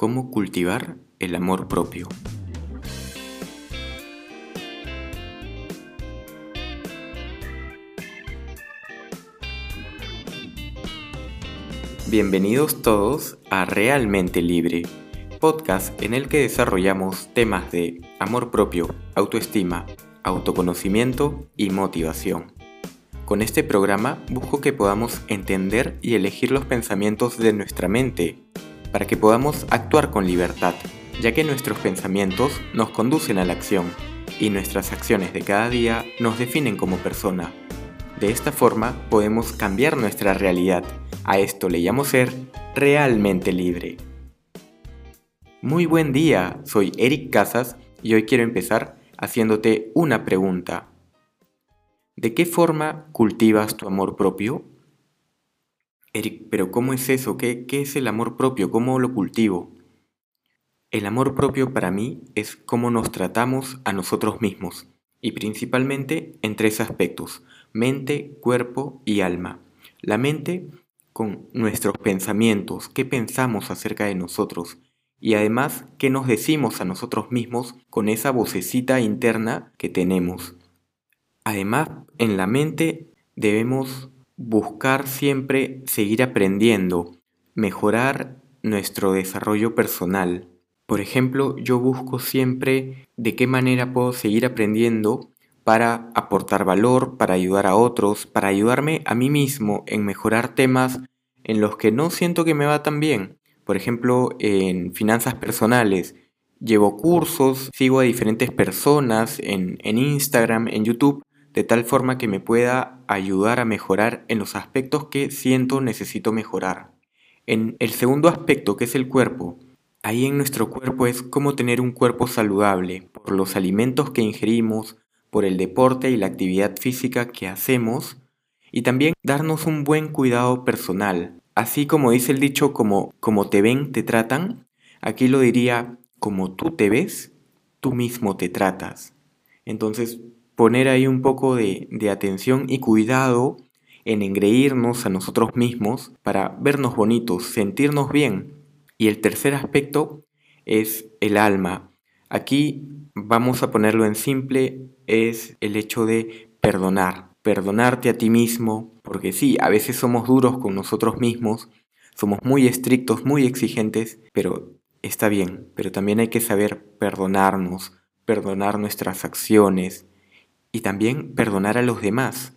¿Cómo cultivar el amor propio? Bienvenidos todos a Realmente Libre, podcast en el que desarrollamos temas de amor propio, autoestima, autoconocimiento y motivación. Con este programa busco que podamos entender y elegir los pensamientos de nuestra mente para que podamos actuar con libertad, ya que nuestros pensamientos nos conducen a la acción y nuestras acciones de cada día nos definen como persona. De esta forma podemos cambiar nuestra realidad. A esto le llamo ser realmente libre. Muy buen día, soy Eric Casas y hoy quiero empezar haciéndote una pregunta. ¿De qué forma cultivas tu amor propio? Eric, pero ¿cómo es eso? ¿Qué, ¿Qué es el amor propio? ¿Cómo lo cultivo? El amor propio para mí es cómo nos tratamos a nosotros mismos, y principalmente en tres aspectos, mente, cuerpo y alma. La mente con nuestros pensamientos, qué pensamos acerca de nosotros, y además qué nos decimos a nosotros mismos con esa vocecita interna que tenemos. Además, en la mente debemos buscar siempre seguir aprendiendo, mejorar nuestro desarrollo personal. Por ejemplo, yo busco siempre de qué manera puedo seguir aprendiendo para aportar valor, para ayudar a otros, para ayudarme a mí mismo en mejorar temas en los que no siento que me va tan bien. Por ejemplo, en finanzas personales. Llevo cursos, sigo a diferentes personas en, en Instagram, en YouTube, de tal forma que me pueda ayudar a mejorar en los aspectos que siento necesito mejorar. En el segundo aspecto, que es el cuerpo, ahí en nuestro cuerpo es cómo tener un cuerpo saludable, por los alimentos que ingerimos, por el deporte y la actividad física que hacemos, y también darnos un buen cuidado personal. Así como dice el dicho, como, como te ven, te tratan, aquí lo diría, como tú te ves, tú mismo te tratas. Entonces, poner ahí un poco de, atención y cuidado en engreírnos a nosotros mismos para vernos bonitos, sentirnos bien. Y el tercer aspecto es el alma. Aquí vamos a ponerlo en simple, es el hecho de perdonar, perdonarte a ti mismo, porque sí, a veces somos duros con nosotros mismos, somos muy estrictos, muy exigentes, pero está bien, pero también hay que saber perdonarnos, perdonar nuestras acciones, y también perdonar a los demás.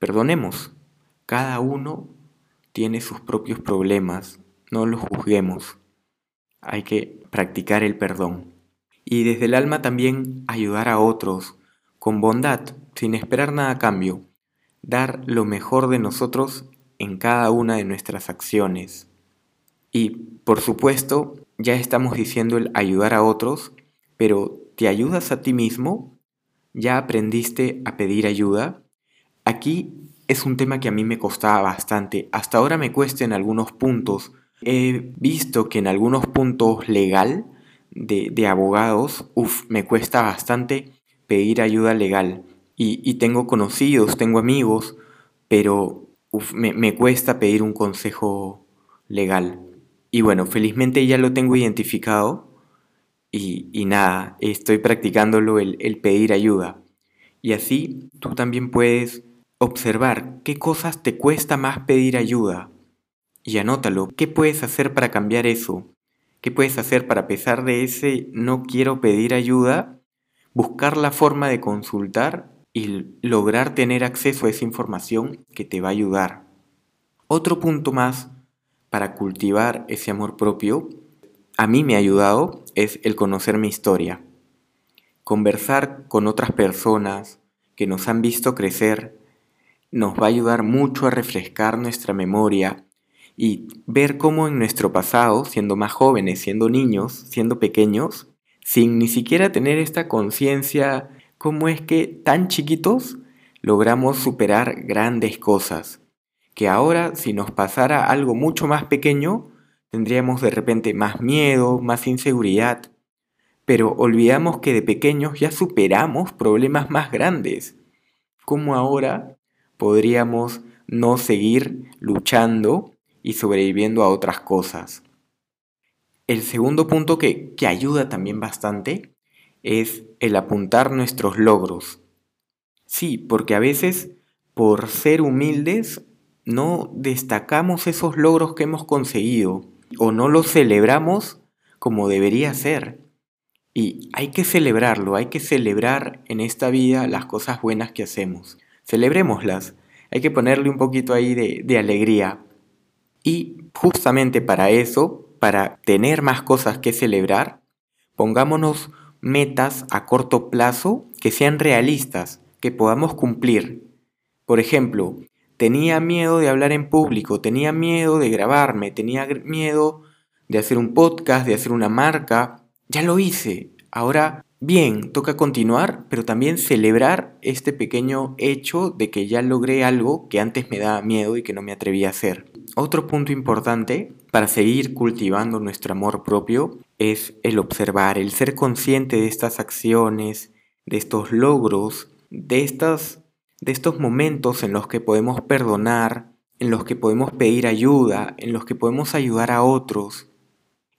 Perdonemos. Cada uno tiene sus propios problemas. No los juzguemos. Hay que practicar el perdón. Y desde el alma también ayudar a otros con bondad, sin esperar nada a cambio. Dar lo mejor de nosotros en cada una de nuestras acciones. Y, por supuesto, ya estamos diciendo el ayudar a otros, pero ¿te ayudas a ti mismo? ¿Ya aprendiste a pedir ayuda? Aquí es un tema que a mí me costaba bastante. Hasta ahora me cuesta en algunos puntos. He visto que en algunos puntos legal de, abogados, uff, me cuesta bastante pedir ayuda legal. Y, tengo conocidos, tengo amigos, pero me, me cuesta pedir un consejo legal. Y bueno, felizmente ya lo tengo identificado y, nada, estoy practicándolo el, el pedir ayuda. Y así tú también puedes observar qué cosas te cuesta más pedir ayuda. Y anótalo, ¿qué puedes hacer para cambiar eso? ¿Qué puedes hacer para, a pesar de ese no quiero pedir ayuda, buscar la forma de consultar y lograr tener acceso a esa información que te va a ayudar? Otro punto más para cultivar ese amor propio a mí me ha ayudado es el conocer mi historia. Conversar con otras personas que nos han visto crecer nos va a ayudar mucho a refrescar nuestra memoria y ver cómo en nuestro pasado, siendo más jóvenes, siendo niños, siendo pequeños, sin ni siquiera tener esta conciencia, cómo es que tan chiquitos logramos superar grandes cosas, que ahora si nos pasara algo mucho más pequeño, tendríamos de repente más miedo, más inseguridad, pero olvidamos que de pequeños ya superamos problemas más grandes. ¿Cómo ahora podríamos no seguir luchando y sobreviviendo a otras cosas? El segundo punto que, que ayuda también bastante es el apuntar nuestros logros. Sí, porque a veces por ser humildes no destacamos esos logros que hemos conseguido o no los celebramos como debería ser. Y hay que celebrarlo, hay que celebrar en esta vida las cosas buenas que hacemos. Celebrémoslas, hay que ponerle un poquito ahí de alegría. Y justamente para eso, para tener más cosas que celebrar, pongámonos metas a corto plazo que sean realistas, que podamos cumplir. Por ejemplo, tenía miedo de hablar en público, tenía miedo de grabarme, tenía miedo de hacer un podcast, de hacer una marca. Ya lo hice. Ahora, bien, toca continuar, pero también celebrar este pequeño hecho de que ya logré algo que antes me daba miedo y que no me atrevía a hacer. Otro punto importante para seguir cultivando nuestro amor propio es el observar, el ser consciente de estas acciones, de estos logros, de estas de estos momentos en los que podemos perdonar, en los que podemos pedir ayuda, en los que podemos ayudar a otros,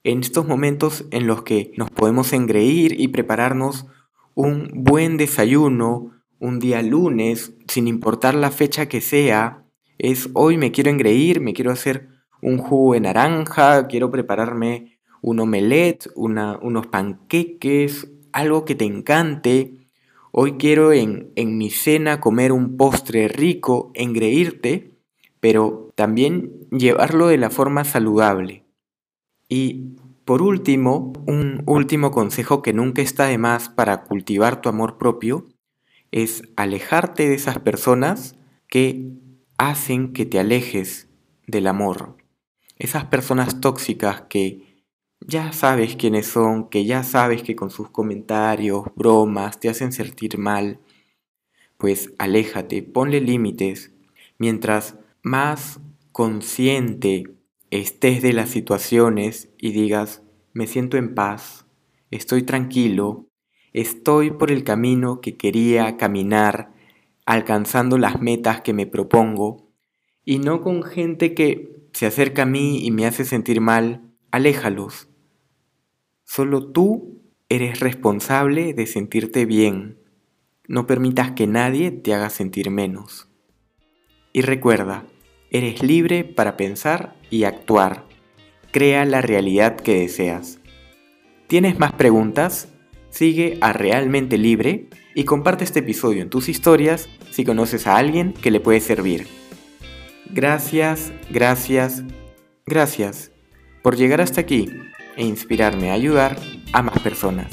en estos momentos en los que nos podemos engreír y prepararnos un buen desayuno, un día lunes, sin importar la fecha que sea, es hoy me quiero engreír, me quiero hacer un jugo de naranja, quiero prepararme un omelette, unos panqueques, algo que te encante, Hoy quiero en, en mi cena comer un postre rico, engreírte, pero también llevarlo de la forma saludable. Y por último, un último consejo que nunca está de más para cultivar tu amor propio es alejarte de esas personas que hacen que te alejes del amor. Esas personas tóxicas que ya sabes quiénes son, que ya sabes que con sus comentarios, bromas, te hacen sentir mal, pues aléjate, ponle límites. Mientras más consciente estés de las situaciones y digas, me siento en paz, estoy tranquilo, estoy por el camino que quería caminar, alcanzando las metas que me propongo, y no con gente que se acerca a mí y me hace sentir mal, aléjalos. Solo tú eres responsable de sentirte bien. No permitas que nadie te haga sentir menos. Y recuerda, eres libre para pensar y actuar. Crea la realidad que deseas. ¿Tienes más preguntas? Sigue a Realmente Libre y comparte este episodio en tus historias si conoces a alguien que le puede servir. Gracias, gracias, gracias por llegar hasta aquí e inspirarme a ayudar a más personas.